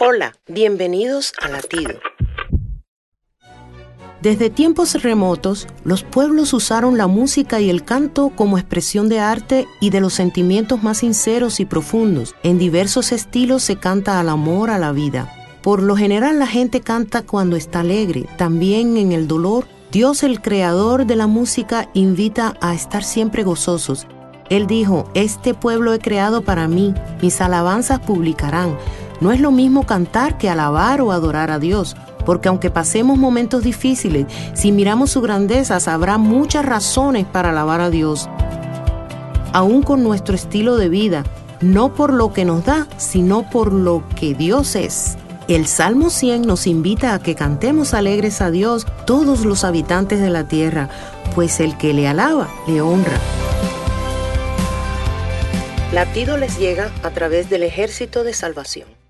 Hola, bienvenidos a Latido. Desde tiempos remotos, los pueblos usaron la música y el canto como expresión de arte y de los sentimientos más sinceros y profundos. En diversos estilos se canta al amor, a la vida. Por lo general la gente canta cuando está alegre, también en el dolor. Dios, el creador de la música, invita a estar siempre gozosos. Él dijo, este pueblo he creado para mí, mis alabanzas publicarán. No es lo mismo cantar que alabar o adorar a Dios, porque aunque pasemos momentos difíciles, si miramos su grandeza, habrá muchas razones para alabar a Dios. Aún con nuestro estilo de vida, no por lo que nos da, sino por lo que Dios es. El Salmo 100 nos invita a que cantemos alegres a Dios todos los habitantes de la tierra, pues el que le alaba, le honra. Latido les llega a través del ejército de salvación.